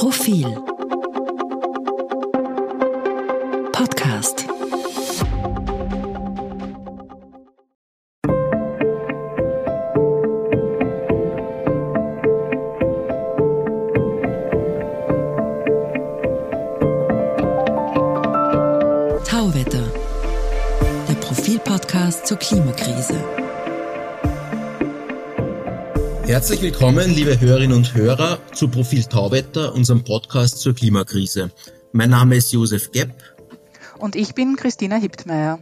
Profil. Podcast. Tauwetter, der Profil-Podcast zur Klimakrise. Herzlich willkommen, liebe Hörerinnen und Hörer, zu Profil Tauwetter, unserem Podcast zur Klimakrise. Mein Name ist Josef Gepp. Und ich bin Christina Hiptmeier.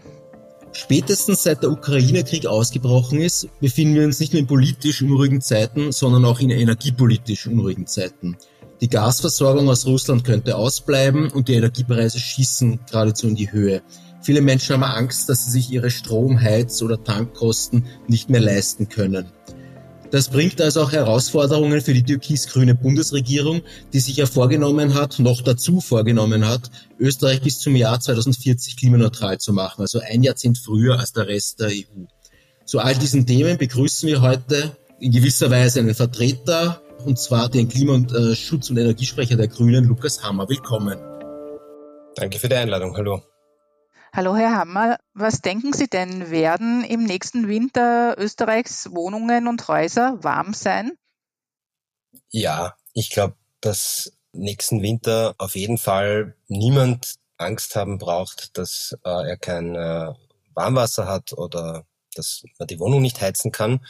Spätestens seit der Ukraine-Krieg ausgebrochen ist, befinden wir uns nicht nur in politisch unruhigen Zeiten, sondern auch in energiepolitisch unruhigen Zeiten. Die Gasversorgung aus Russland könnte ausbleiben und die Energiepreise schießen geradezu in die Höhe. Viele Menschen haben Angst, dass sie sich ihre Strom-, Heiz- oder Tankkosten nicht mehr leisten können. Das bringt also auch Herausforderungen für die türkis-grüne Bundesregierung, die sich ja vorgenommen hat, noch dazu vorgenommen hat, Österreich bis zum Jahr 2040 klimaneutral zu machen, also ein Jahrzehnt früher als der Rest der EU. Zu all diesen Themen begrüßen wir heute in gewisser Weise einen Vertreter, und zwar den Klimaschutz- und Energiesprecher der Grünen, Lukas Hammer. Willkommen. Danke für die Einladung. Hallo. Hallo Herr Hammer, was denken Sie denn, werden im nächsten Winter Österreichs Wohnungen und Häuser warm sein? Ja, ich glaube, dass nächsten Winter auf jeden Fall niemand Angst haben braucht, dass äh, er kein äh, Warmwasser hat oder dass man die Wohnung nicht heizen kann.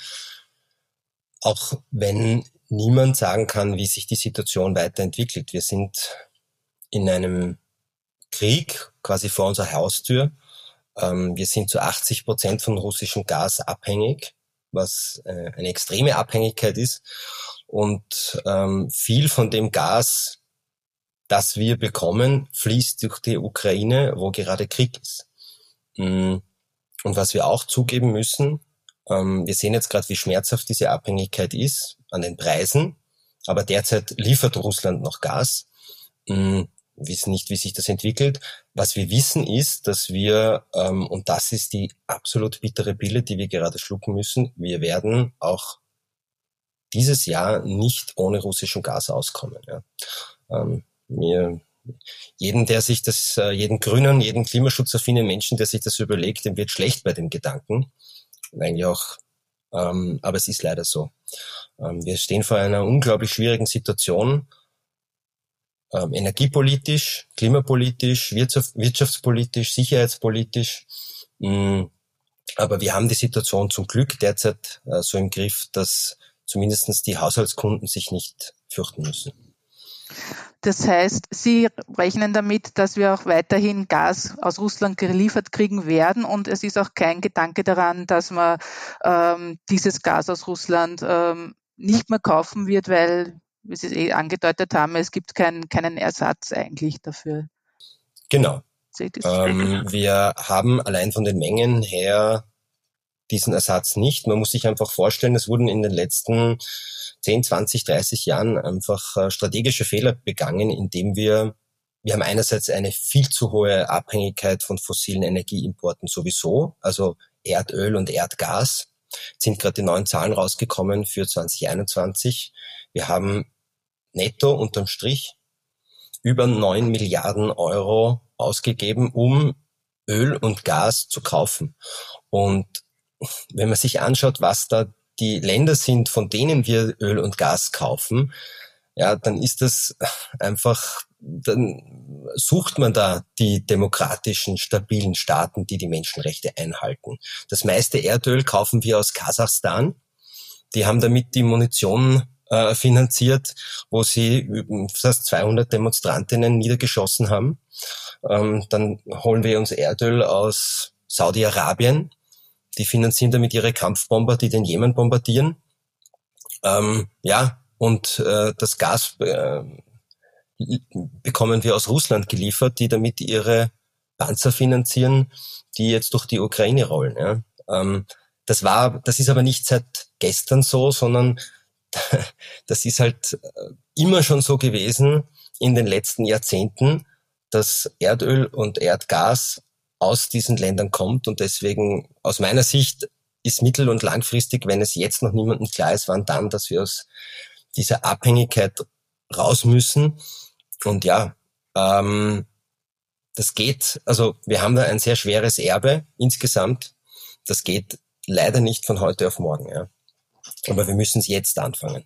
Auch wenn niemand sagen kann, wie sich die Situation weiterentwickelt. Wir sind in einem Krieg quasi vor unserer Haustür. Ähm, wir sind zu 80 Prozent von russischem Gas abhängig, was äh, eine extreme Abhängigkeit ist. Und ähm, viel von dem Gas, das wir bekommen, fließt durch die Ukraine, wo gerade Krieg ist. Mm. Und was wir auch zugeben müssen, ähm, wir sehen jetzt gerade, wie schmerzhaft diese Abhängigkeit ist an den Preisen, aber derzeit liefert Russland noch Gas. Mm wissen nicht, wie sich das entwickelt. Was wir wissen ist, dass wir, ähm, und das ist die absolut bittere Pille, die wir gerade schlucken müssen, wir werden auch dieses Jahr nicht ohne russischen Gas auskommen. Ja. Ähm, wir, jeden, der sich das, äh, jeden grünen, jeden klimaschutzaffinen Menschen, der sich das überlegt, dem wird schlecht bei dem Gedanken. Eigentlich auch, ähm, aber es ist leider so. Ähm, wir stehen vor einer unglaublich schwierigen Situation ähm, energiepolitisch, klimapolitisch, wirtschaft, wirtschaftspolitisch, sicherheitspolitisch. Mm, aber wir haben die Situation zum Glück derzeit äh, so im Griff, dass zumindestens die Haushaltskunden sich nicht fürchten müssen. Das heißt, Sie rechnen damit, dass wir auch weiterhin Gas aus Russland geliefert kriegen werden und es ist auch kein Gedanke daran, dass man ähm, dieses Gas aus Russland ähm, nicht mehr kaufen wird, weil wie Sie es eh angedeutet haben, es gibt kein, keinen Ersatz eigentlich dafür. Genau. Ähm, wir haben allein von den Mengen her diesen Ersatz nicht. Man muss sich einfach vorstellen, es wurden in den letzten 10, 20, 30 Jahren einfach äh, strategische Fehler begangen, indem wir wir haben einerseits eine viel zu hohe Abhängigkeit von fossilen Energieimporten sowieso, also Erdöl und Erdgas. sind gerade die neuen Zahlen rausgekommen für 2021. Wir haben netto unterm Strich über neun Milliarden Euro ausgegeben, um Öl und Gas zu kaufen. Und wenn man sich anschaut, was da die Länder sind, von denen wir Öl und Gas kaufen, ja, dann ist das einfach, dann sucht man da die demokratischen, stabilen Staaten, die die Menschenrechte einhalten. Das meiste Erdöl kaufen wir aus Kasachstan. Die haben damit die Munition äh, finanziert, wo sie fast 200 Demonstrantinnen niedergeschossen haben. Ähm, dann holen wir uns Erdöl aus Saudi-Arabien. Die finanzieren damit ihre Kampfbomber, die den Jemen bombardieren. Ähm, ja, und äh, das Gas äh, bekommen wir aus Russland geliefert, die damit ihre Panzer finanzieren, die jetzt durch die Ukraine rollen. Ja. Ähm, das war, das ist aber nicht seit gestern so, sondern das ist halt äh, immer schon so gewesen in den letzten Jahrzehnten, dass Erdöl und Erdgas aus diesen Ländern kommt und deswegen aus meiner Sicht ist mittel- und langfristig, wenn es jetzt noch niemandem klar ist, wann dann, dass wir aus dieser Abhängigkeit raus müssen. Und ja, ähm, das geht, also wir haben da ein sehr schweres Erbe insgesamt. Das geht leider nicht von heute auf morgen. Ja. Aber wir müssen es jetzt anfangen.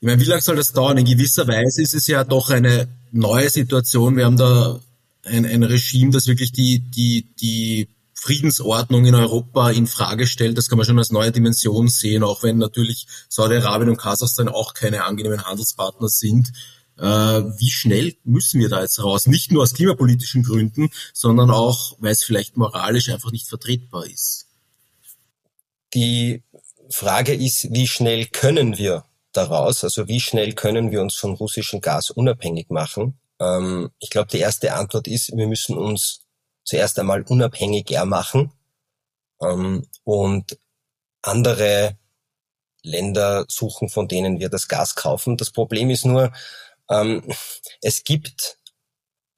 Ich meine, wie lange soll das dauern? In gewisser Weise ist es ja doch eine neue Situation. Wir haben da ein, ein Regime, das wirklich die, die, die Friedensordnung in Europa in Frage stellt. Das kann man schon als neue Dimension sehen, auch wenn natürlich Saudi-Arabien und Kasachstan auch keine angenehmen Handelspartner sind. Äh, wie schnell müssen wir da jetzt raus? Nicht nur aus klimapolitischen Gründen, sondern auch, weil es vielleicht moralisch einfach nicht vertretbar ist. Die Frage ist, wie schnell können wir daraus? Also wie schnell können wir uns von russischem Gas unabhängig machen? Ähm, ich glaube, die erste Antwort ist, wir müssen uns zuerst einmal unabhängiger machen ähm, und andere Länder suchen, von denen wir das Gas kaufen. Das Problem ist nur, ähm, es gibt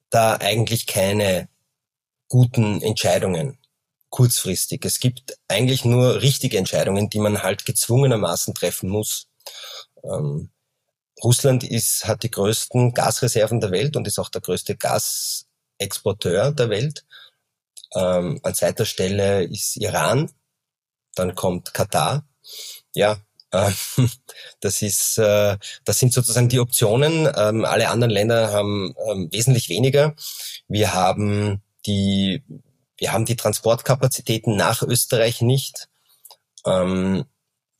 da eigentlich keine guten Entscheidungen kurzfristig. Es gibt eigentlich nur richtige Entscheidungen, die man halt gezwungenermaßen treffen muss. Ähm, Russland ist, hat die größten Gasreserven der Welt und ist auch der größte Gasexporteur der Welt. Ähm, an zweiter Stelle ist Iran, dann kommt Katar. Ja, äh, das ist, äh, das sind sozusagen die Optionen. Ähm, alle anderen Länder haben ähm, wesentlich weniger. Wir haben die, wir haben die Transportkapazitäten nach Österreich nicht. Ähm,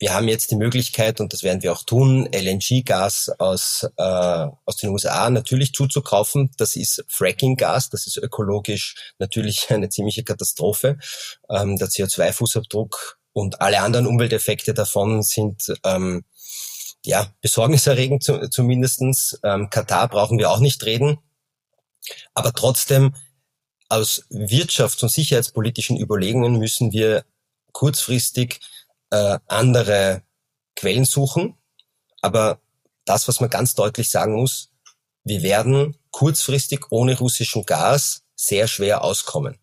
wir haben jetzt die Möglichkeit, und das werden wir auch tun, LNG-Gas aus, äh, aus den USA natürlich zuzukaufen. Das ist Fracking-Gas, das ist ökologisch natürlich eine ziemliche Katastrophe. Ähm, der CO2-Fußabdruck und alle anderen Umwelteffekte davon sind ähm, ja besorgniserregend zu, zumindestens. Ähm, Katar brauchen wir auch nicht reden. Aber trotzdem, aus wirtschafts- und sicherheitspolitischen Überlegungen müssen wir kurzfristig äh, andere Quellen suchen. Aber das, was man ganz deutlich sagen muss, wir werden kurzfristig ohne russischen Gas sehr schwer auskommen.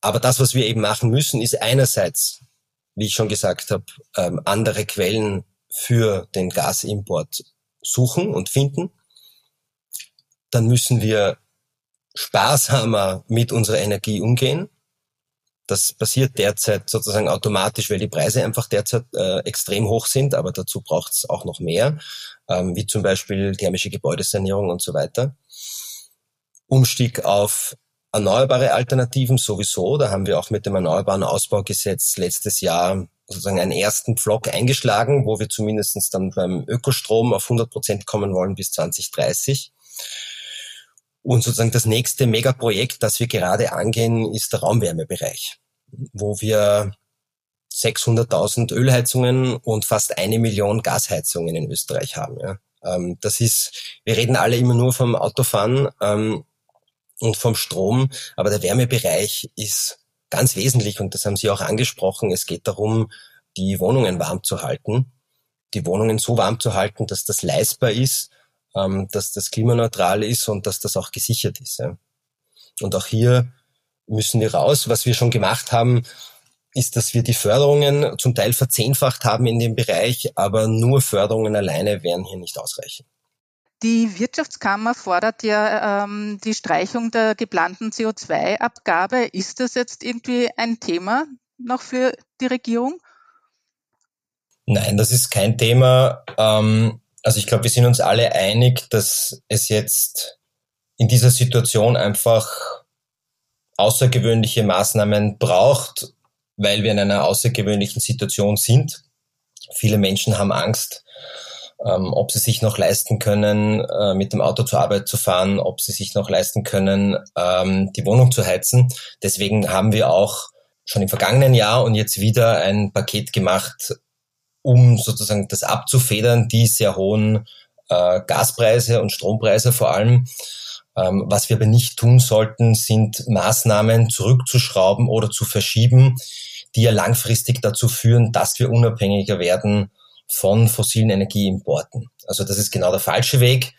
Aber das, was wir eben machen müssen, ist einerseits, wie ich schon gesagt habe, ähm, andere Quellen für den Gasimport suchen und finden. Dann müssen wir sparsamer mit unserer Energie umgehen. Das passiert derzeit sozusagen automatisch, weil die Preise einfach derzeit äh, extrem hoch sind, aber dazu braucht es auch noch mehr, ähm, wie zum Beispiel thermische Gebäudesanierung und so weiter. Umstieg auf erneuerbare Alternativen sowieso. Da haben wir auch mit dem Erneuerbaren Ausbaugesetz letztes Jahr sozusagen einen ersten Pflock eingeschlagen, wo wir zumindestens dann beim Ökostrom auf 100 Prozent kommen wollen bis 2030. Und sozusagen das nächste Megaprojekt, das wir gerade angehen, ist der Raumwärmebereich, wo wir 600.000 Ölheizungen und fast eine Million Gasheizungen in Österreich haben. Ja. Ähm, das ist, wir reden alle immer nur vom Autofahren ähm, und vom Strom, aber der Wärmebereich ist ganz wesentlich und das haben Sie auch angesprochen. Es geht darum, die Wohnungen warm zu halten, die Wohnungen so warm zu halten, dass das leistbar ist ähm, dass das klimaneutral ist und dass das auch gesichert ist. Ja. Und auch hier müssen wir raus. Was wir schon gemacht haben, ist, dass wir die Förderungen zum Teil verzehnfacht haben in dem Bereich, aber nur Förderungen alleine werden hier nicht ausreichen. Die Wirtschaftskammer fordert ja ähm, die Streichung der geplanten CO2-Abgabe. Ist das jetzt irgendwie ein Thema noch für die Regierung? Nein, das ist kein Thema. Ähm, also ich glaube, wir sind uns alle einig, dass es jetzt in dieser Situation einfach außergewöhnliche Maßnahmen braucht, weil wir in einer außergewöhnlichen Situation sind. Viele Menschen haben Angst, ähm, ob sie sich noch leisten können, äh, mit dem Auto zur Arbeit zu fahren, ob sie sich noch leisten können, ähm, die Wohnung zu heizen. Deswegen haben wir auch schon im vergangenen Jahr und jetzt wieder ein Paket gemacht, um sozusagen das abzufedern, die sehr hohen äh, Gaspreise und Strompreise vor allem. Ähm, was wir aber nicht tun sollten, sind Maßnahmen zurückzuschrauben oder zu verschieben, die ja langfristig dazu führen, dass wir unabhängiger werden von fossilen Energieimporten. Also das ist genau der falsche Weg.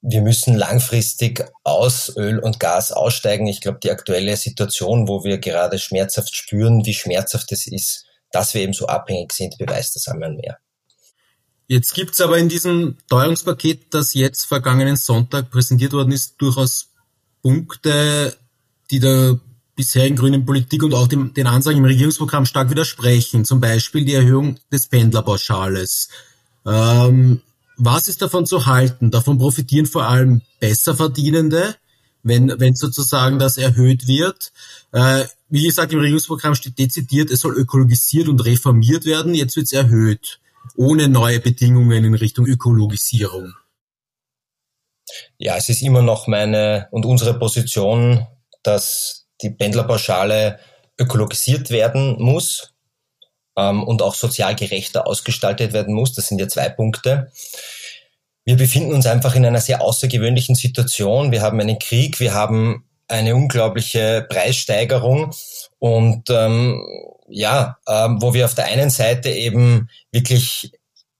Wir müssen langfristig aus Öl und Gas aussteigen. Ich glaube, die aktuelle Situation, wo wir gerade schmerzhaft spüren, wie schmerzhaft es ist, dass wir eben so abhängig sind, beweist das einmal mehr. Jetzt gibt's aber in diesem Teuerungspaket, das jetzt vergangenen Sonntag präsentiert worden ist, durchaus Punkte, die der bisherigen grünen Politik und auch dem, den Ansagen im Regierungsprogramm stark widersprechen. Zum Beispiel die Erhöhung des Pendlerpauschales. Ähm, was ist davon zu halten? Davon profitieren vor allem Besserverdienende, wenn, wenn sozusagen das erhöht wird. Äh, wie gesagt, im Regierungsprogramm steht dezidiert, es soll ökologisiert und reformiert werden. Jetzt wird es erhöht, ohne neue Bedingungen in Richtung Ökologisierung. Ja, es ist immer noch meine und unsere Position, dass die Pendlerpauschale ökologisiert werden muss ähm, und auch sozial gerechter ausgestaltet werden muss. Das sind ja zwei Punkte. Wir befinden uns einfach in einer sehr außergewöhnlichen Situation. Wir haben einen Krieg, wir haben eine unglaubliche Preissteigerung und ähm, ja, ähm, wo wir auf der einen Seite eben wirklich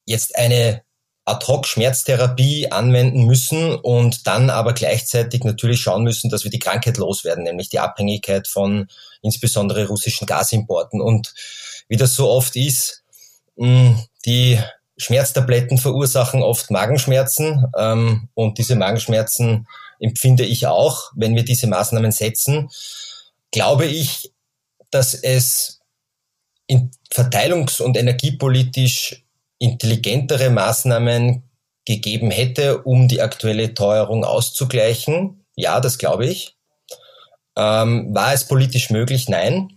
jetzt eine Ad-hoc-Schmerztherapie anwenden müssen und dann aber gleichzeitig natürlich schauen müssen, dass wir die Krankheit loswerden, nämlich die Abhängigkeit von insbesondere russischen Gasimporten. Und wie das so oft ist, die Schmerztabletten verursachen oft Magenschmerzen ähm, und diese Magenschmerzen empfinde ich auch, wenn wir diese Maßnahmen setzen. Glaube ich, dass es in verteilungs- und energiepolitisch intelligentere Maßnahmen gegeben hätte, um die aktuelle Teuerung auszugleichen. Ja, das glaube ich. Ähm, war es politisch möglich? Nein.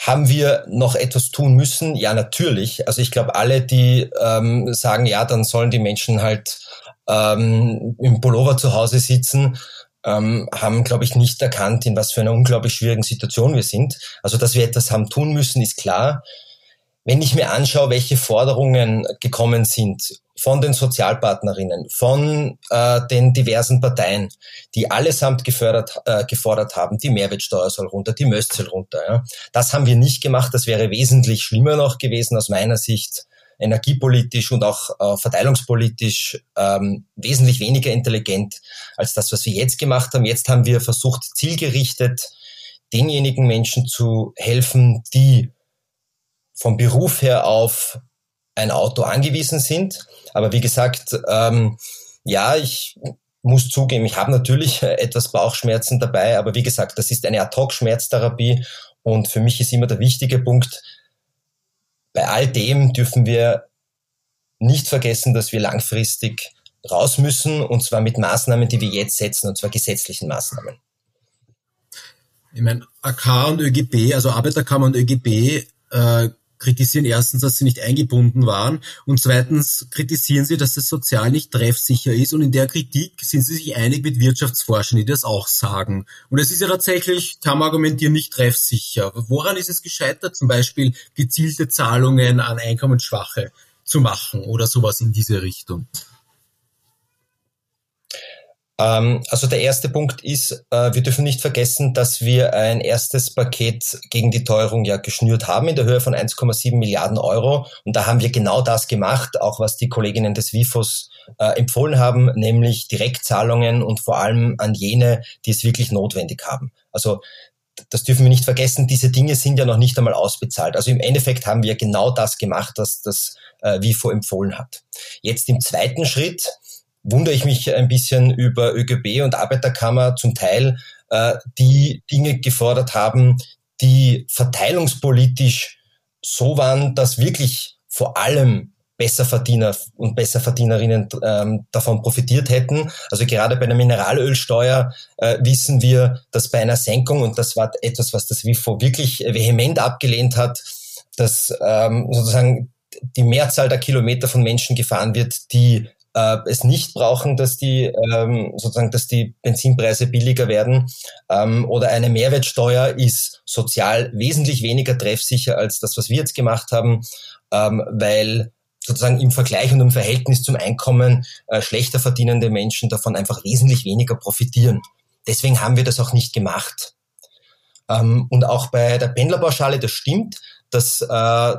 Haben wir noch etwas tun müssen? Ja, natürlich. Also ich glaube, alle, die ähm, sagen, ja, dann sollen die Menschen halt ähm, im Pullover zu Hause sitzen, ähm, haben, glaube ich, nicht erkannt, in was für einer unglaublich schwierigen Situation wir sind. Also, dass wir etwas haben tun müssen, ist klar. Wenn ich mir anschaue, welche Forderungen gekommen sind von den Sozialpartnerinnen, von äh, den diversen Parteien, die allesamt gefördert, äh, gefordert haben, die Mehrwertsteuer soll runter, die Möst soll runter. Ja. Das haben wir nicht gemacht. Das wäre wesentlich schlimmer noch gewesen aus meiner Sicht, energiepolitisch und auch äh, verteilungspolitisch ähm, wesentlich weniger intelligent als das, was wir jetzt gemacht haben. Jetzt haben wir versucht, zielgerichtet denjenigen Menschen zu helfen, die vom Beruf her auf ein Auto angewiesen sind. Aber wie gesagt, ähm, ja, ich muss zugeben, ich habe natürlich etwas Bauchschmerzen dabei, aber wie gesagt, das ist eine Ad-Hoc-Schmerztherapie und für mich ist immer der wichtige Punkt, bei all dem dürfen wir nicht vergessen, dass wir langfristig raus müssen und zwar mit Maßnahmen, die wir jetzt setzen, und zwar gesetzlichen Maßnahmen. Ich meine, AK und ÖGB, also Arbeiterkammer und ÖGB, äh, kritisieren erstens, dass sie nicht eingebunden waren und zweitens kritisieren sie, dass das sozial nicht treffsicher ist und in der Kritik sind sie sich einig mit Wirtschaftsforschern, die das auch sagen. Und es ist ja tatsächlich, kann man argumentieren, nicht treffsicher. Woran ist es gescheitert, zum Beispiel gezielte Zahlungen an Einkommensschwache zu machen oder sowas in diese Richtung? Ähm, also der erste Punkt ist, äh, wir dürfen nicht vergessen, dass wir ein erstes Paket gegen die Teuerung ja geschnürt haben in der Höhe von 1,7 Milliarden Euro. Und da haben wir genau das gemacht, auch was die Kolleginnen des WIFOS äh, empfohlen haben, nämlich Direktzahlungen und vor allem an jene, die es wirklich notwendig haben. Also das dürfen wir nicht vergessen, diese Dinge sind ja noch nicht einmal ausbezahlt. Also im Endeffekt haben wir genau das gemacht, was das äh, WIFO empfohlen hat. Jetzt im zweiten Schritt wundere ich mich ein bisschen über ÖGB und Arbeiterkammer zum Teil, äh, die Dinge gefordert haben, die verteilungspolitisch so waren, dass wirklich vor allem Besserverdiener und Besserverdienerinnen ähm, davon profitiert hätten. Also gerade bei der Mineralölsteuer äh, wissen wir, dass bei einer Senkung, und das war etwas, was das WIFO wirklich vehement abgelehnt hat, dass ähm, sozusagen die Mehrzahl der Kilometer von Menschen gefahren wird, die äh, es nicht brauchen, dass die ähm, sozusagen, dass die Benzinpreise billiger werden ähm, oder eine Mehrwertsteuer ist sozial wesentlich weniger treffsicher als das, was wir jetzt gemacht haben, ähm, weil sozusagen im Vergleich und im Verhältnis zum Einkommen äh, schlechter verdienende Menschen davon einfach wesentlich weniger profitieren. Deswegen haben wir das auch nicht gemacht. Ähm, und auch bei der Pendlerpauschale, das stimmt, dass äh,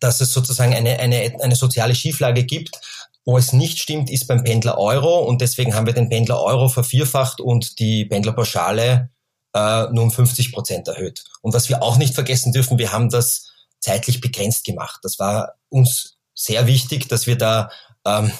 dass es sozusagen eine, eine, eine soziale Schieflage gibt. Wo es nicht stimmt, ist beim Pendler Euro und deswegen haben wir den Pendler Euro vervierfacht und die Pendlerpauschale äh, nur um 50 Prozent erhöht. Und was wir auch nicht vergessen dürfen, wir haben das zeitlich begrenzt gemacht. Das war uns sehr wichtig, dass wir da ähm,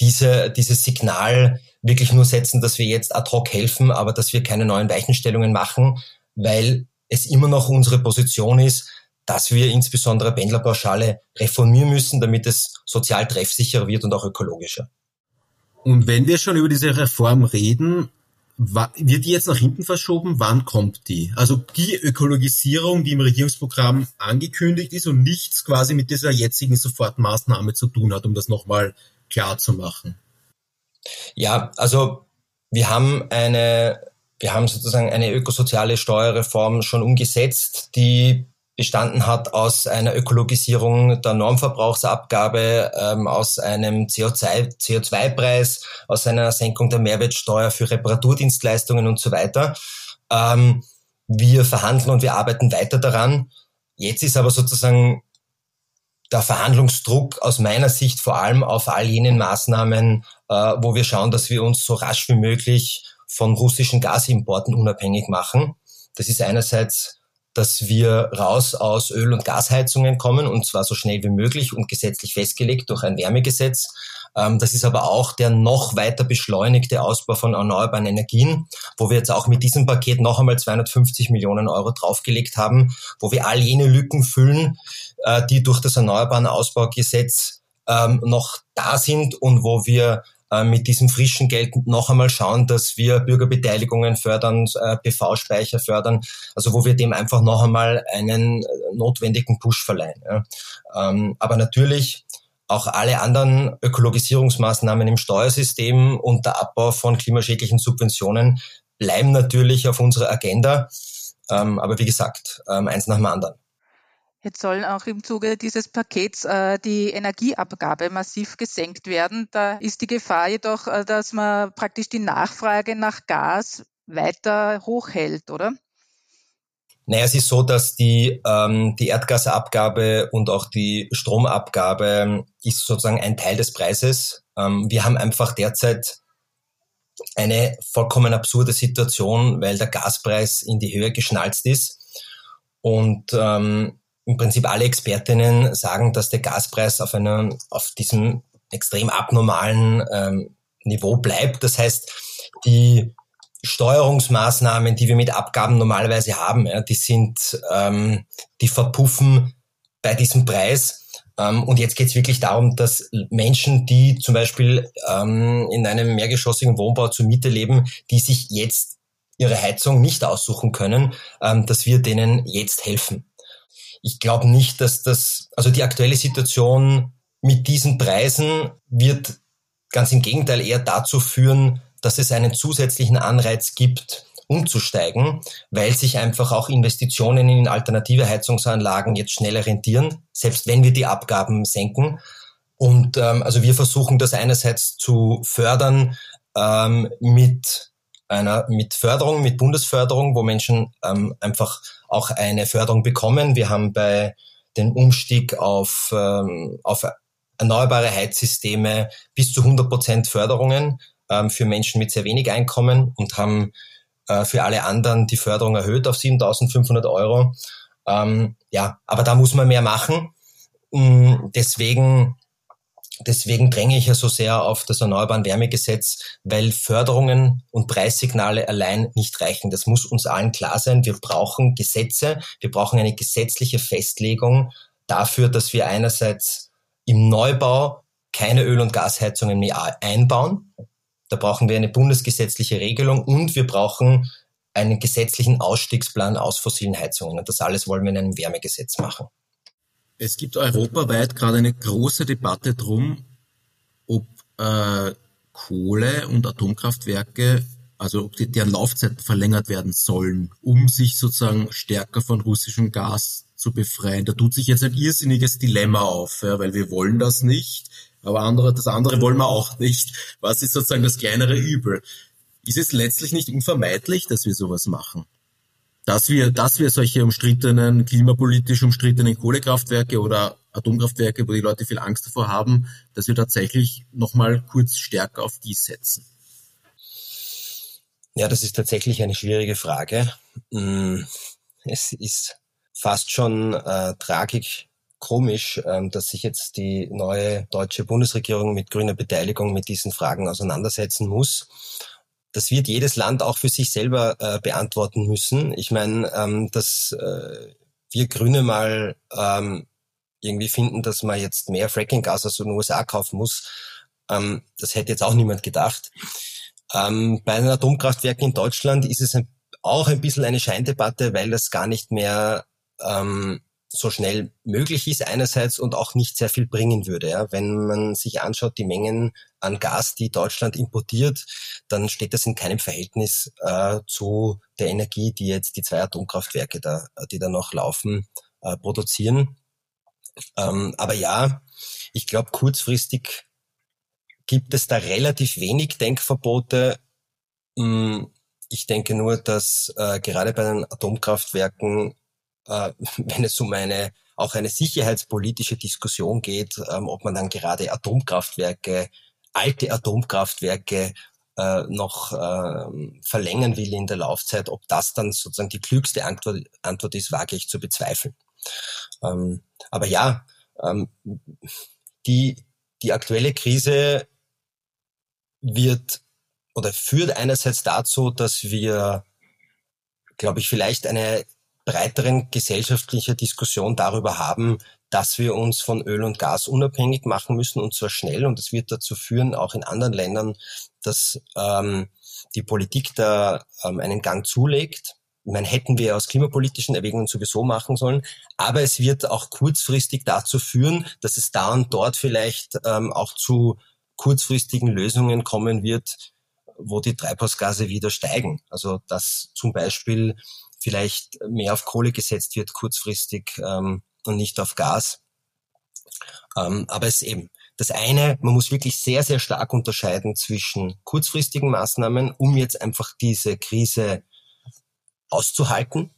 diese, dieses Signal wirklich nur setzen, dass wir jetzt ad hoc helfen, aber dass wir keine neuen Weichenstellungen machen, weil es immer noch unsere Position ist, dass wir insbesondere Pendlerpauschale reformieren müssen, damit es sozial treffsicherer wird und auch ökologischer. Und wenn wir schon über diese Reform reden, wird die jetzt nach hinten verschoben? Wann kommt die? Also die Ökologisierung, die im Regierungsprogramm angekündigt ist und nichts quasi mit dieser jetzigen Sofortmaßnahme zu tun hat, um das nochmal klar zu machen. Ja, also wir haben eine, wir haben sozusagen eine ökosoziale Steuerreform schon umgesetzt, die bestanden hat aus einer Ökologisierung der Normverbrauchsabgabe, ähm, aus einem CO2-Preis, aus einer Senkung der Mehrwertsteuer für Reparaturdienstleistungen und so weiter. Ähm, wir verhandeln und wir arbeiten weiter daran. Jetzt ist aber sozusagen der Verhandlungsdruck aus meiner Sicht vor allem auf all jenen Maßnahmen, äh, wo wir schauen, dass wir uns so rasch wie möglich von russischen Gasimporten unabhängig machen. Das ist einerseits dass wir raus aus Öl- und Gasheizungen kommen und zwar so schnell wie möglich und gesetzlich festgelegt durch ein Wärmegesetz. Ähm, das ist aber auch der noch weiter beschleunigte Ausbau von erneuerbaren Energien, wo wir jetzt auch mit diesem Paket noch einmal 250 Millionen Euro draufgelegt haben, wo wir all jene Lücken füllen, äh, die durch das Erneuerbaren Ausbaugesetz ähm, noch da sind und wo wir äh, mit diesem frischen Geld noch einmal schauen, dass wir Bürgerbeteiligungen fördern, äh, PV-Speicher fördern, also wo wir dem einfach noch einmal einen äh, notwendigen Push verleihen. Ähm, aber natürlich auch alle anderen Ökologisierungsmaßnahmen im Steuersystem und der Abbau von klimaschädlichen Subventionen bleiben natürlich auf unserer Agenda. Ähm, aber wie gesagt, ähm, eins nach dem anderen. Jetzt sollen auch im Zuge dieses Pakets äh, die Energieabgabe massiv gesenkt werden. Da ist die Gefahr jedoch, äh, dass man praktisch die Nachfrage nach Gas weiter hochhält, oder? Naja, es ist so, dass die, ähm, die Erdgasabgabe und auch die Stromabgabe ist sozusagen ein Teil des Preises. Ähm, wir haben einfach derzeit eine vollkommen absurde Situation, weil der Gaspreis in die Höhe geschnalzt ist. Und ähm, im Prinzip alle Expertinnen sagen, dass der Gaspreis auf einem, auf diesem extrem abnormalen ähm, Niveau bleibt. Das heißt, die Steuerungsmaßnahmen, die wir mit Abgaben normalerweise haben, ja, die sind, ähm, die verpuffen bei diesem Preis. Ähm, und jetzt geht es wirklich darum, dass Menschen, die zum Beispiel ähm, in einem mehrgeschossigen Wohnbau zur Miete leben, die sich jetzt ihre Heizung nicht aussuchen können, ähm, dass wir denen jetzt helfen ich glaube nicht, dass das, also die aktuelle Situation mit diesen Preisen wird ganz im Gegenteil eher dazu führen, dass es einen zusätzlichen Anreiz gibt, umzusteigen, weil sich einfach auch Investitionen in alternative Heizungsanlagen jetzt schneller rentieren, selbst wenn wir die Abgaben senken. Und ähm, also wir versuchen das einerseits zu fördern ähm, mit einer mit Förderung, mit Bundesförderung, wo Menschen ähm, einfach auch eine Förderung bekommen. Wir haben bei den Umstieg auf, ähm, auf erneuerbare Heizsysteme bis zu 100 Prozent Förderungen ähm, für Menschen mit sehr wenig Einkommen und haben äh, für alle anderen die Förderung erhöht auf 7.500 Euro. Ähm, ja, aber da muss man mehr machen. Mm, deswegen Deswegen dränge ich ja so sehr auf das Erneuerbaren Wärmegesetz, weil Förderungen und Preissignale allein nicht reichen. Das muss uns allen klar sein. Wir brauchen Gesetze, wir brauchen eine gesetzliche Festlegung dafür, dass wir einerseits im Neubau keine Öl- und Gasheizungen mehr einbauen. Da brauchen wir eine bundesgesetzliche Regelung und wir brauchen einen gesetzlichen Ausstiegsplan aus fossilen Heizungen. Und das alles wollen wir in einem Wärmegesetz machen. Es gibt europaweit gerade eine große Debatte drum, ob äh, Kohle- und Atomkraftwerke, also ob die, deren Laufzeiten verlängert werden sollen, um sich sozusagen stärker von russischem Gas zu befreien. Da tut sich jetzt ein irrsinniges Dilemma auf, ja, weil wir wollen das nicht, aber andere, das andere wollen wir auch nicht. Was ist sozusagen das kleinere Übel? Ist es letztlich nicht unvermeidlich, dass wir sowas machen? Dass wir, dass wir solche umstrittenen, klimapolitisch umstrittenen Kohlekraftwerke oder Atomkraftwerke, wo die Leute viel Angst davor haben, dass wir tatsächlich nochmal kurz stärker auf die setzen? Ja, das ist tatsächlich eine schwierige Frage. Mm, es ist fast schon äh, tragik komisch, ähm, dass sich jetzt die neue deutsche Bundesregierung mit grüner Beteiligung mit diesen Fragen auseinandersetzen muss. Das wird jedes Land auch für sich selber äh, beantworten müssen. Ich meine, ähm, dass äh, wir Grüne mal ähm, irgendwie finden, dass man jetzt mehr Fracking-Gas aus den USA kaufen muss, ähm, das hätte jetzt auch niemand gedacht. Ähm, bei den Atomkraftwerken in Deutschland ist es ein, auch ein bisschen eine Scheindebatte, weil das gar nicht mehr ähm, so schnell möglich ist einerseits und auch nicht sehr viel bringen würde. Ja. Wenn man sich anschaut, die Mengen an Gas, die Deutschland importiert, dann steht das in keinem Verhältnis äh, zu der Energie, die jetzt die zwei Atomkraftwerke, da, die da noch laufen, äh, produzieren. Ähm, aber ja, ich glaube, kurzfristig gibt es da relativ wenig Denkverbote. Hm, ich denke nur, dass äh, gerade bei den Atomkraftwerken äh, wenn es um eine auch eine sicherheitspolitische Diskussion geht, ähm, ob man dann gerade Atomkraftwerke, alte Atomkraftwerke äh, noch äh, verlängern will in der Laufzeit, ob das dann sozusagen die klügste Antwort, Antwort ist, wage ich zu bezweifeln. Ähm, aber ja, ähm, die, die aktuelle Krise wird oder führt einerseits dazu, dass wir, glaube ich, vielleicht eine breiteren gesellschaftlicher Diskussion darüber haben, dass wir uns von Öl und Gas unabhängig machen müssen und zwar schnell. Und es wird dazu führen, auch in anderen Ländern, dass ähm, die Politik da ähm, einen Gang zulegt. Meine, hätten wir aus klimapolitischen Erwägungen sowieso machen sollen. Aber es wird auch kurzfristig dazu führen, dass es da und dort vielleicht ähm, auch zu kurzfristigen Lösungen kommen wird, wo die Treibhausgase wieder steigen. Also dass zum Beispiel vielleicht mehr auf Kohle gesetzt wird kurzfristig ähm, und nicht auf Gas. Ähm, aber es ist eben das eine, man muss wirklich sehr, sehr stark unterscheiden zwischen kurzfristigen Maßnahmen, um jetzt einfach diese Krise auszuhalten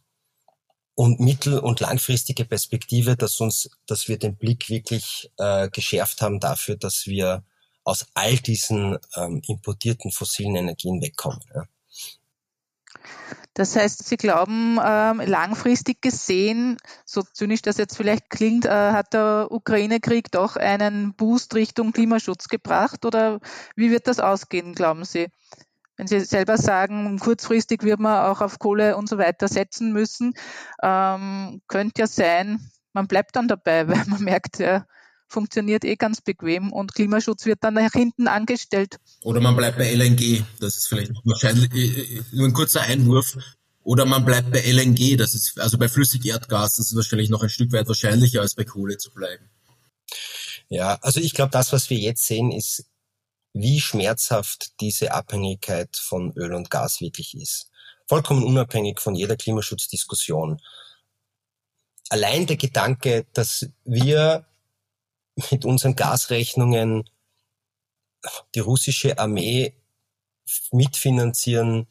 und mittel- und langfristige Perspektive, dass uns, dass wir den Blick wirklich äh, geschärft haben dafür, dass wir aus all diesen ähm, importierten fossilen Energien wegkommen. Ja. Das heißt, Sie glauben, ähm, langfristig gesehen, so zynisch das jetzt vielleicht klingt, äh, hat der Ukraine-Krieg doch einen Boost Richtung Klimaschutz gebracht? Oder wie wird das ausgehen, glauben Sie? Wenn Sie selber sagen, kurzfristig wird man auch auf Kohle und so weiter setzen müssen, ähm, könnte ja sein, man bleibt dann dabei, weil man merkt, ja, funktioniert eh ganz bequem und Klimaschutz wird dann nach hinten angestellt. Oder man bleibt bei LNG, das ist vielleicht wahrscheinlich äh, äh, nur ein kurzer Einwurf. Oder man bleibt bei LNG, das ist also bei Flüssigerdgas, das ist wahrscheinlich noch ein Stück weit wahrscheinlicher als bei Kohle zu bleiben. Ja, also ich glaube, das, was wir jetzt sehen, ist, wie schmerzhaft diese Abhängigkeit von Öl und Gas wirklich ist. Vollkommen unabhängig von jeder Klimaschutzdiskussion. Allein der Gedanke, dass wir mit unseren Gasrechnungen die russische Armee mitfinanzieren,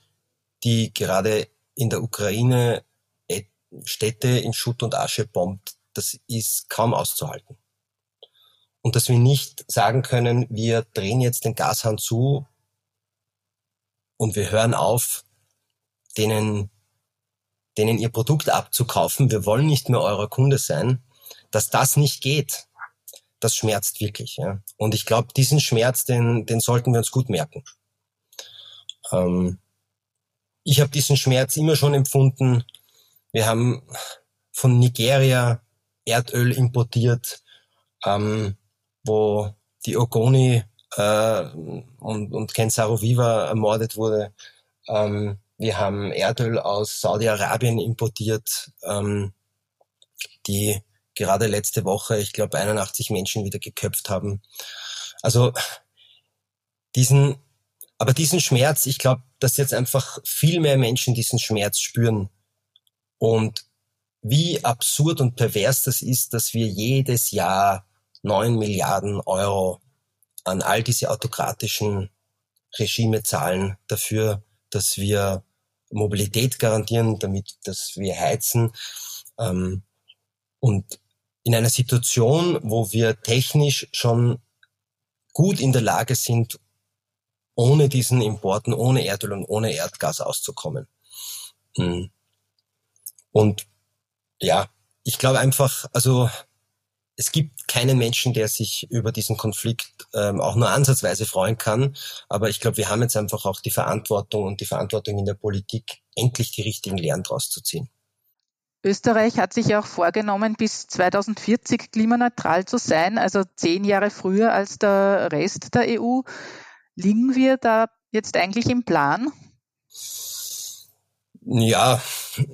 die gerade in der Ukraine Städte in Schutt und Asche bombt, das ist kaum auszuhalten. Und dass wir nicht sagen können, wir drehen jetzt den Gashahn zu und wir hören auf, denen, denen ihr Produkt abzukaufen, wir wollen nicht mehr eurer Kunde sein, dass das nicht geht, das schmerzt wirklich. Ja. Und ich glaube, diesen Schmerz, den, den sollten wir uns gut merken. Ähm, ich habe diesen Schmerz immer schon empfunden. Wir haben von Nigeria Erdöl importiert, ähm, wo die Ogoni äh, und, und Ken Saroviva ermordet wurde. Ähm, wir haben Erdöl aus Saudi-Arabien importiert, ähm, die gerade letzte Woche, ich glaube, 81 Menschen wieder geköpft haben. Also diesen, aber diesen Schmerz, ich glaube, dass jetzt einfach viel mehr Menschen diesen Schmerz spüren. Und wie absurd und pervers das ist, dass wir jedes Jahr neun Milliarden Euro an all diese autokratischen Regime zahlen dafür, dass wir Mobilität garantieren, damit, dass wir heizen. Ähm, und in einer Situation, wo wir technisch schon gut in der Lage sind, ohne diesen Importen, ohne Erdöl und ohne Erdgas auszukommen. Hm. Und ja, ich glaube einfach, also es gibt keinen Menschen, der sich über diesen Konflikt ähm, auch nur ansatzweise freuen kann. Aber ich glaube, wir haben jetzt einfach auch die Verantwortung und die Verantwortung in der Politik, endlich die richtigen Lehren draus zu ziehen. Österreich hat sich auch vorgenommen, bis 2040 klimaneutral zu sein, also zehn Jahre früher als der Rest der EU. Liegen wir da jetzt eigentlich im Plan? Ja,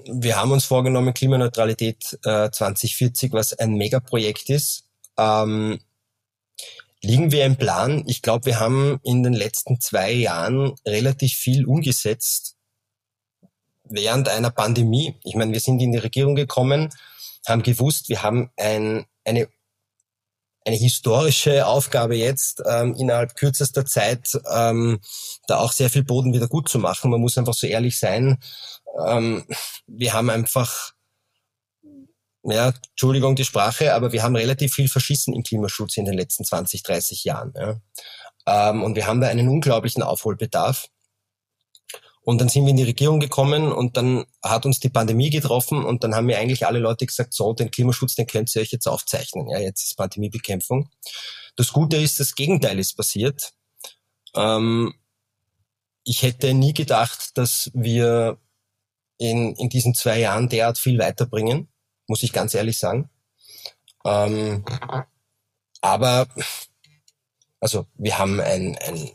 wir haben uns vorgenommen, Klimaneutralität äh, 2040, was ein Megaprojekt ist. Ähm, liegen wir im Plan? Ich glaube, wir haben in den letzten zwei Jahren relativ viel umgesetzt während einer Pandemie. Ich meine, wir sind in die Regierung gekommen, haben gewusst, wir haben ein, eine eine historische Aufgabe jetzt, ähm, innerhalb kürzester Zeit ähm, da auch sehr viel Boden wieder gut zu machen. Man muss einfach so ehrlich sein ähm, wir haben einfach, ja, Entschuldigung die Sprache, aber wir haben relativ viel verschissen im Klimaschutz in den letzten 20, 30 Jahren. Ja. Ähm, und wir haben da einen unglaublichen Aufholbedarf. Und dann sind wir in die Regierung gekommen und dann hat uns die Pandemie getroffen und dann haben mir eigentlich alle Leute gesagt, so, den Klimaschutz, den könnt ihr euch jetzt aufzeichnen. Ja, jetzt ist Pandemiebekämpfung. Das Gute ist, das Gegenteil ist passiert. Ähm, ich hätte nie gedacht, dass wir in, in diesen zwei Jahren derart viel weiterbringen, muss ich ganz ehrlich sagen. Ähm, aber also wir haben ein, ein,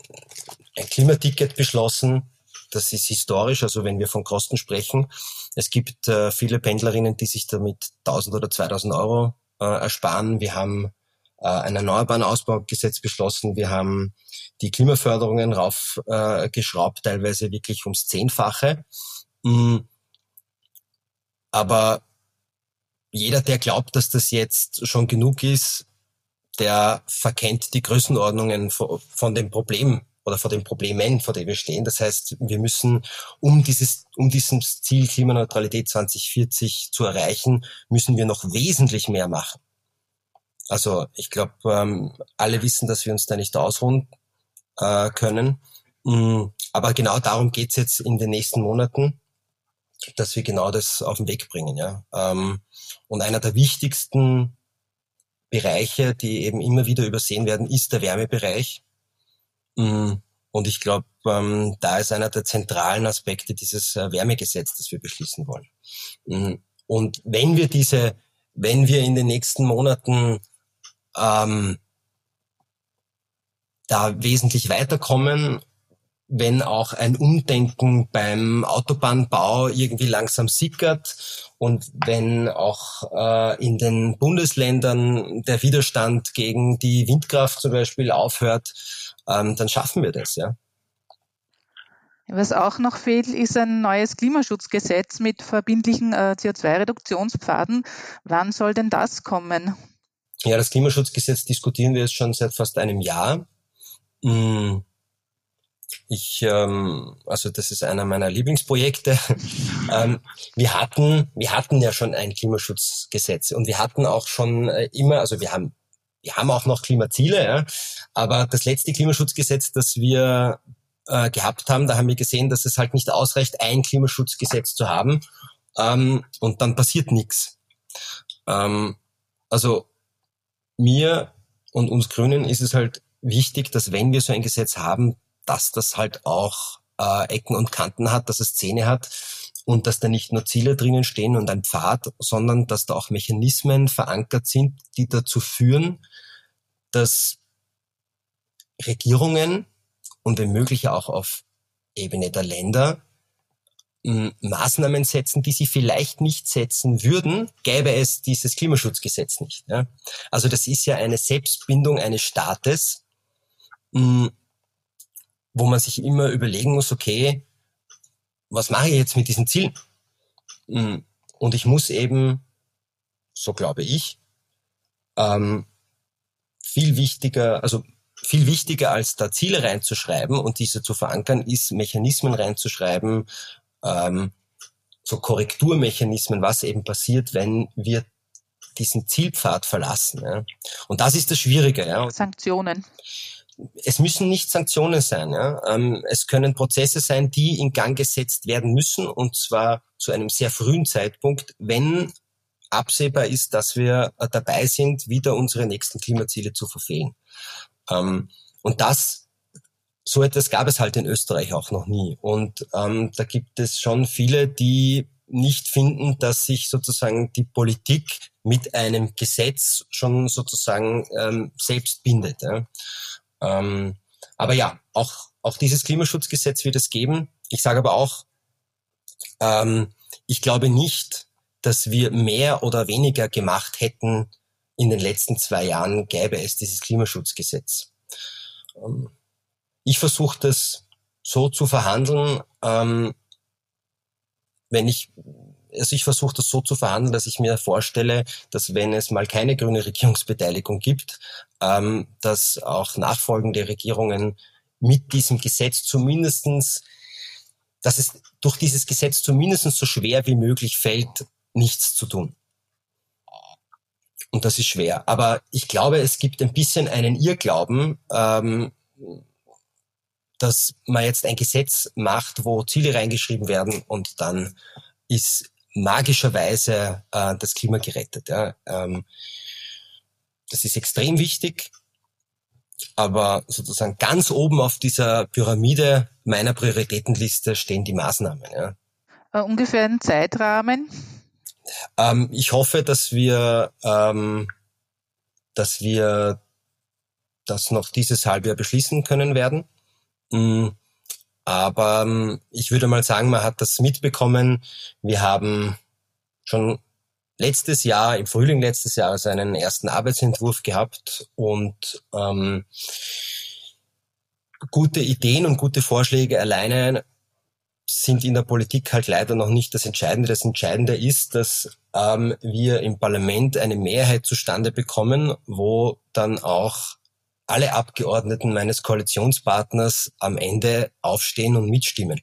ein Klimaticket beschlossen, das ist historisch, also wenn wir von Kosten sprechen. Es gibt äh, viele Pendlerinnen, die sich damit 1000 oder 2000 Euro äh, ersparen. Wir haben äh, ein erneuerbaren Ausbaugesetz beschlossen. Wir haben die Klimaförderungen raufgeschraubt, äh, teilweise wirklich ums Zehnfache. Mm. Aber jeder, der glaubt, dass das jetzt schon genug ist, der verkennt die Größenordnungen von dem Problem oder vor den Problemen, vor denen wir stehen. Das heißt, wir müssen, um dieses, um dieses Ziel Klimaneutralität 2040 zu erreichen, müssen wir noch wesentlich mehr machen. Also ich glaube, ähm, alle wissen, dass wir uns da nicht ausruhen äh, können. Mm, aber genau darum geht's jetzt in den nächsten Monaten dass wir genau das auf den Weg bringen. Ja. Ähm, und einer der wichtigsten Bereiche, die eben immer wieder übersehen werden, ist der Wärmebereich. Mm, und ich glaube, ähm, da ist einer der zentralen Aspekte dieses äh, Wärmegesetz, das wir beschließen wollen. Mm, und wenn wir diese, wenn wir in den nächsten Monaten ähm, da wesentlich weiterkommen wenn auch ein Umdenken beim Autobahnbau irgendwie langsam sickert und wenn auch äh, in den Bundesländern der Widerstand gegen die Windkraft zum Beispiel aufhört, ähm, dann schaffen wir das, ja. Was auch noch fehlt, ist ein neues Klimaschutzgesetz mit verbindlichen äh, CO2-Reduktionspfaden. Wann soll denn das kommen? Ja, das Klimaschutzgesetz diskutieren wir jetzt schon seit fast einem Jahr. Hm ich, ähm, also das ist einer meiner Lieblingsprojekte. ähm, wir hatten, wir hatten ja schon ein Klimaschutzgesetz und wir hatten auch schon äh, immer, also wir haben, wir haben auch noch Klimaziele, ja, aber das letzte Klimaschutzgesetz, das wir äh, gehabt haben, da haben wir gesehen, dass es halt nicht ausreicht, ein Klimaschutzgesetz zu haben ähm, und dann passiert nichts. Ähm, also mir und uns Grünen ist es halt wichtig, dass wenn wir so ein Gesetz haben, dass das halt auch äh, Ecken und Kanten hat, dass es Zähne hat und dass da nicht nur Ziele drinnen stehen und ein Pfad, sondern dass da auch Mechanismen verankert sind, die dazu führen, dass Regierungen und wenn möglich auch auf Ebene der Länder Maßnahmen setzen, die sie vielleicht nicht setzen würden, gäbe es dieses Klimaschutzgesetz nicht. Ja? Also das ist ja eine Selbstbindung eines Staates, wo man sich immer überlegen muss, okay, was mache ich jetzt mit diesen Zielen? Und ich muss eben, so glaube ich, ähm, viel wichtiger, also viel wichtiger als da Ziele reinzuschreiben und diese zu verankern, ist Mechanismen reinzuschreiben, ähm, so Korrekturmechanismen, was eben passiert, wenn wir diesen Zielpfad verlassen. Ja. Und das ist das Schwierige. Ja. Sanktionen es müssen nicht Sanktionen sein. Ja? Ähm, es können Prozesse sein, die in Gang gesetzt werden müssen und zwar zu einem sehr frühen Zeitpunkt, wenn absehbar ist, dass wir äh, dabei sind, wieder unsere nächsten Klimaziele zu verfehlen. Ähm, und das, so etwas gab es halt in Österreich auch noch nie. Und ähm, da gibt es schon viele, die nicht finden, dass sich sozusagen die Politik mit einem Gesetz schon sozusagen ähm, selbst bindet. Ja. Ähm, aber ja, auch, auch dieses Klimaschutzgesetz wird es geben. Ich sage aber auch, ähm, ich glaube nicht, dass wir mehr oder weniger gemacht hätten in den letzten zwei Jahren, gäbe es dieses Klimaschutzgesetz. Ähm, ich versuche das so zu verhandeln, ähm, wenn ich also ich versuche das so zu verhandeln, dass ich mir vorstelle, dass wenn es mal keine grüne Regierungsbeteiligung gibt, ähm, dass auch nachfolgende Regierungen mit diesem Gesetz zumindestens, dass es durch dieses Gesetz zumindest so schwer wie möglich fällt, nichts zu tun. Und das ist schwer. Aber ich glaube, es gibt ein bisschen einen Irrglauben, ähm, dass man jetzt ein Gesetz macht, wo Ziele reingeschrieben werden und dann ist magischerweise äh, das Klima gerettet. Ja. Ähm, das ist extrem wichtig, aber sozusagen ganz oben auf dieser Pyramide meiner Prioritätenliste stehen die Maßnahmen. Ja. Uh, ungefähr einen Zeitrahmen? Ähm, ich hoffe, dass wir, ähm, dass wir das noch dieses Halbjahr beschließen können werden. Mm, aber ähm, ich würde mal sagen, man hat das mitbekommen. Wir haben schon letztes Jahr, im Frühling letztes Jahr, einen ersten Arbeitsentwurf gehabt und ähm, gute Ideen und gute Vorschläge alleine sind in der Politik halt leider noch nicht das Entscheidende. Das Entscheidende ist, dass ähm, wir im Parlament eine Mehrheit zustande bekommen, wo dann auch alle Abgeordneten meines Koalitionspartners am Ende aufstehen und mitstimmen.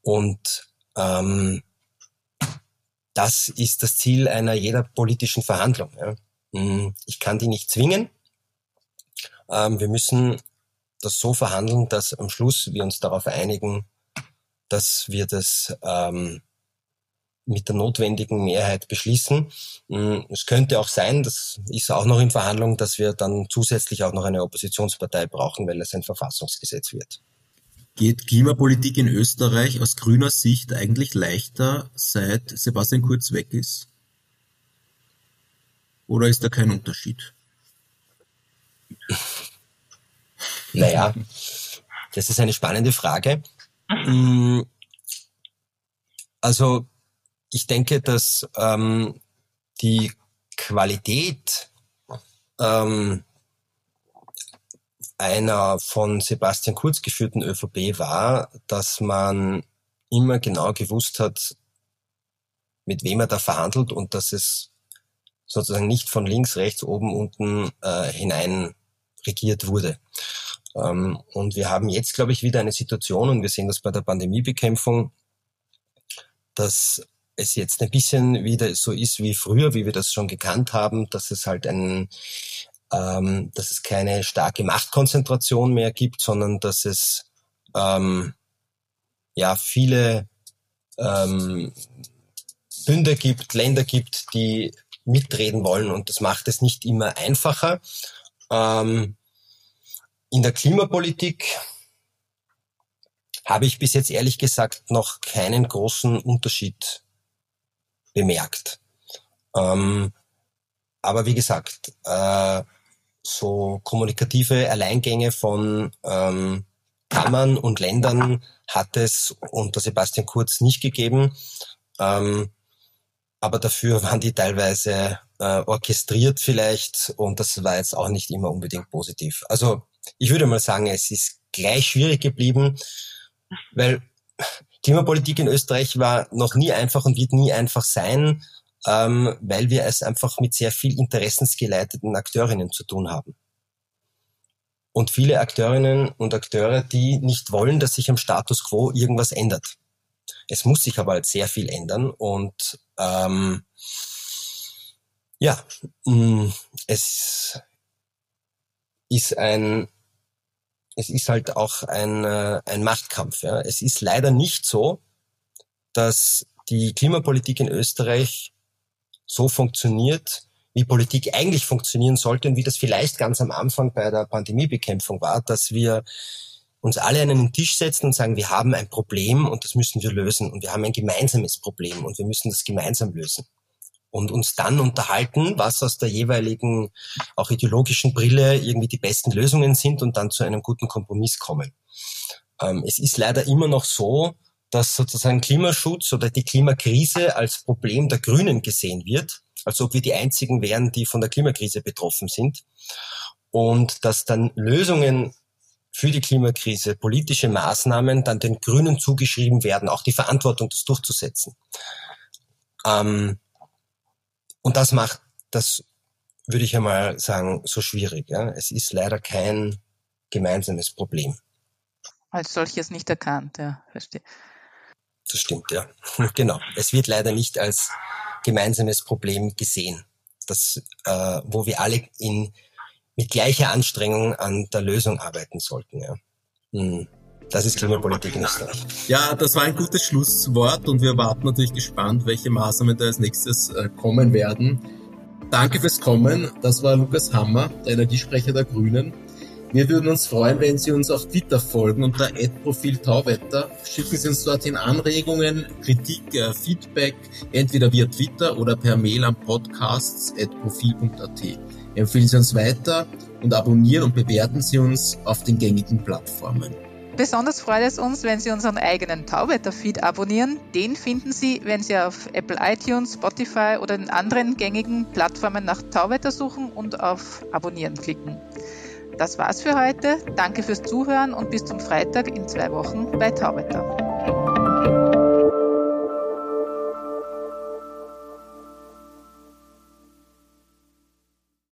Und ähm, das ist das Ziel einer jeder politischen Verhandlung. Ja. Hm, ich kann die nicht zwingen. Ähm, wir müssen das so verhandeln, dass am Schluss wir uns darauf einigen, dass wir das ähm, mit der notwendigen Mehrheit beschließen. Hm, es könnte auch sein, das ist auch noch in Verhandlung, dass wir dann zusätzlich auch noch eine Oppositionspartei brauchen, weil es ein Verfassungsgesetz wird. Geht Klimapolitik in Österreich aus grüner Sicht eigentlich leichter, seit Sebastian Kurz weg ist? Oder ist da kein Unterschied? Naja, das ist eine spannende Frage. Hm, also ich denke, dass ähm, die Qualität ähm, einer von Sebastian Kurz geführten ÖVP war, dass man immer genau gewusst hat, mit wem er da verhandelt und dass es sozusagen nicht von links, rechts, oben, unten äh, hinein regiert wurde. Ähm, und wir haben jetzt, glaube ich, wieder eine Situation, und wir sehen das bei der Pandemiebekämpfung, dass es jetzt ein bisschen wieder so ist wie früher, wie wir das schon gekannt haben, dass es halt ein, ähm, dass es keine starke Machtkonzentration mehr gibt, sondern dass es ähm, ja viele ähm, Bünde gibt, Länder gibt, die mitreden wollen und das macht es nicht immer einfacher. Ähm, in der Klimapolitik habe ich bis jetzt ehrlich gesagt noch keinen großen Unterschied bemerkt. Ähm, aber wie gesagt, äh, so kommunikative Alleingänge von ähm, Kammern und Ländern hat es unter Sebastian Kurz nicht gegeben. Ähm, aber dafür waren die teilweise äh, orchestriert vielleicht und das war jetzt auch nicht immer unbedingt positiv. Also ich würde mal sagen, es ist gleich schwierig geblieben, weil Klimapolitik in Österreich war noch nie einfach und wird nie einfach sein, ähm, weil wir es einfach mit sehr viel interessensgeleiteten Akteurinnen zu tun haben. Und viele Akteurinnen und Akteure, die nicht wollen, dass sich am Status quo irgendwas ändert. Es muss sich aber halt sehr viel ändern und ähm, ja, mm, es ist ein es ist halt auch ein, äh, ein Machtkampf. Ja. Es ist leider nicht so, dass die Klimapolitik in Österreich so funktioniert, wie Politik eigentlich funktionieren sollte und wie das vielleicht ganz am Anfang bei der Pandemiebekämpfung war, dass wir uns alle an einen Tisch setzen und sagen, wir haben ein Problem und das müssen wir lösen und wir haben ein gemeinsames Problem und wir müssen das gemeinsam lösen und uns dann unterhalten, was aus der jeweiligen auch ideologischen Brille irgendwie die besten Lösungen sind und dann zu einem guten Kompromiss kommen. Ähm, es ist leider immer noch so, dass sozusagen Klimaschutz oder die Klimakrise als Problem der Grünen gesehen wird, als ob wir die einzigen wären, die von der Klimakrise betroffen sind. Und dass dann Lösungen für die Klimakrise, politische Maßnahmen dann den Grünen zugeschrieben werden, auch die Verantwortung, das durchzusetzen. Ähm, und das macht das, würde ich einmal sagen, so schwierig. Ja? Es ist leider kein gemeinsames Problem. Als solches nicht erkannt, ja, verstehe. Das stimmt, ja. genau. Es wird leider nicht als gemeinsames Problem gesehen, das, äh, wo wir alle in, mit gleicher Anstrengung an der Lösung arbeiten sollten. Ja. Hm. Das ist Klimapolitik in Österreich. Ja, das war ein gutes Schlusswort und wir warten natürlich gespannt, welche Maßnahmen da als nächstes äh, kommen werden. Danke fürs Kommen. Das war Lukas Hammer, der Energiesprecher der Grünen. Wir würden uns freuen, wenn Sie uns auf Twitter folgen unter Profil Tauwetter. Schicken Sie uns dorthin Anregungen, Kritik, äh, Feedback, entweder via Twitter oder per Mail an podcasts.profil.at. Empfehlen Sie uns weiter und abonnieren und bewerten Sie uns auf den gängigen Plattformen. Besonders freut es uns, wenn Sie unseren eigenen Tauwetter-Feed abonnieren. Den finden Sie, wenn Sie auf Apple iTunes, Spotify oder den anderen gängigen Plattformen nach Tauwetter suchen und auf Abonnieren klicken. Das war's für heute. Danke fürs Zuhören und bis zum Freitag in zwei Wochen bei Tauwetter.